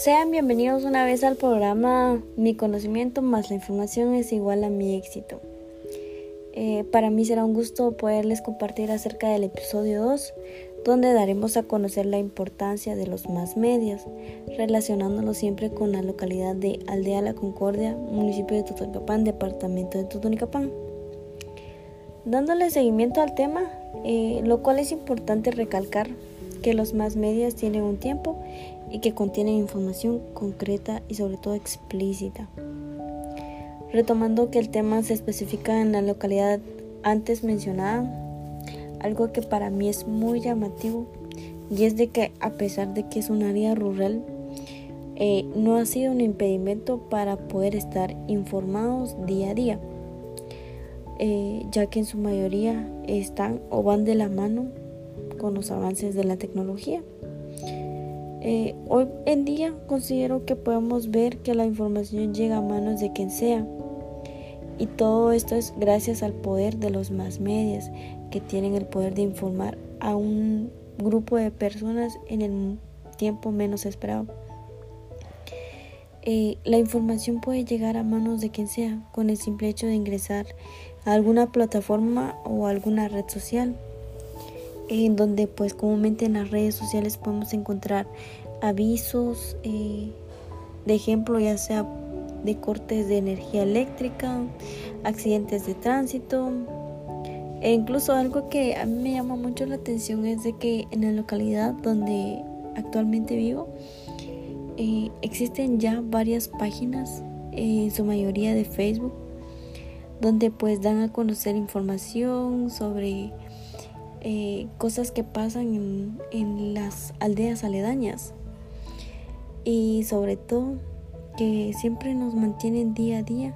Sean bienvenidos una vez al programa Mi conocimiento más la información es igual a mi éxito. Eh, para mí será un gusto poderles compartir acerca del episodio 2, donde daremos a conocer la importancia de los más medios, relacionándolo siempre con la localidad de Aldea La Concordia, municipio de Totonicapán, departamento de Totonicapán. Dándole seguimiento al tema, eh, lo cual es importante recalcar que los más medias tienen un tiempo y que contienen información concreta y sobre todo explícita. Retomando que el tema se especifica en la localidad antes mencionada, algo que para mí es muy llamativo y es de que a pesar de que es un área rural, eh, no ha sido un impedimento para poder estar informados día a día, eh, ya que en su mayoría están o van de la mano con los avances de la tecnología. Eh, hoy en día considero que podemos ver que la información llega a manos de quien sea. Y todo esto es gracias al poder de los más medios que tienen el poder de informar a un grupo de personas en el tiempo menos esperado. Eh, la información puede llegar a manos de quien sea con el simple hecho de ingresar a alguna plataforma o alguna red social en donde pues comúnmente en las redes sociales podemos encontrar avisos eh, de ejemplo ya sea de cortes de energía eléctrica, accidentes de tránsito. E incluso algo que a mí me llama mucho la atención es de que en la localidad donde actualmente vivo eh, existen ya varias páginas, en su mayoría de Facebook, donde pues dan a conocer información sobre eh, cosas que pasan en, las aldeas aledañas y sobre todo que siempre nos mantienen día a día,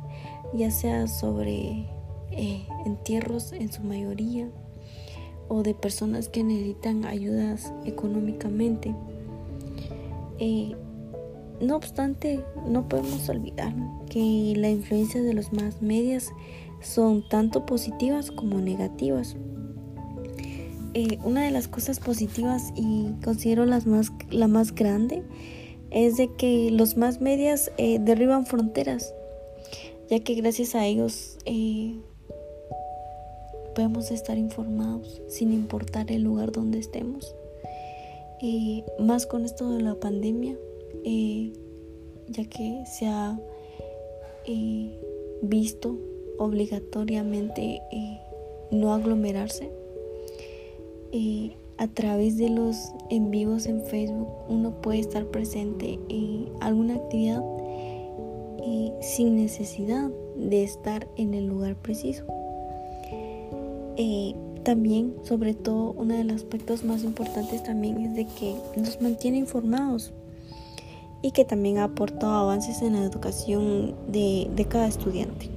ya sea sobre eh, entierros en su mayoría o de personas que necesitan ayudas económicamente. Eh, no obstante, no podemos olvidar que la influencia de los más medias son tanto positivas como negativas. Eh, una de las cosas positivas y considero las más, la más grande es de que los más medias eh, derriban fronteras, ya que gracias a ellos eh, podemos estar informados sin importar el lugar donde estemos. más con esto de la pandemia, ya que se ha visto obligatoriamente no aglomerarse a través de los en vivos en Facebook uno puede estar presente en alguna actividad sin necesidad de estar en el lugar preciso. Eh, también, sobre todo, uno de los aspectos más importantes también es de que nos mantiene informados y que también ha avances en la educación de, de cada estudiante.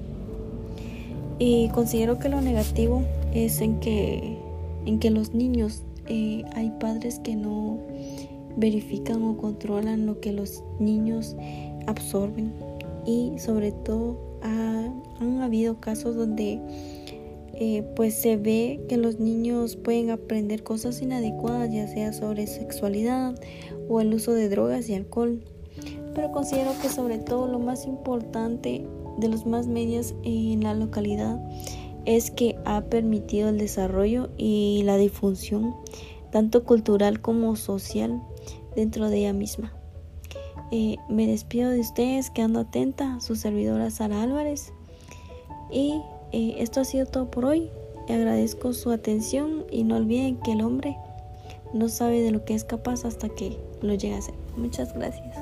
Y considero que lo negativo es en que en que los niños eh, hay padres que no verifican o controlan lo que los niños absorben. Y sobre todo han habido casos donde eh, pues se ve que los niños pueden aprender cosas inadecuadas ya sea sobre sexualidad o el uso de drogas y alcohol. Pero considero que sobre todo lo más importante de los más medios en la localidad es que ha permitido el desarrollo y la difusión tanto cultural como social dentro de ella misma. Eh, me despido de ustedes quedando atenta su servidora Sara Álvarez y eh, esto ha sido todo por hoy. Agradezco su atención y no olviden que el hombre no sabe de lo que es capaz hasta que lo llega a ser. Muchas gracias.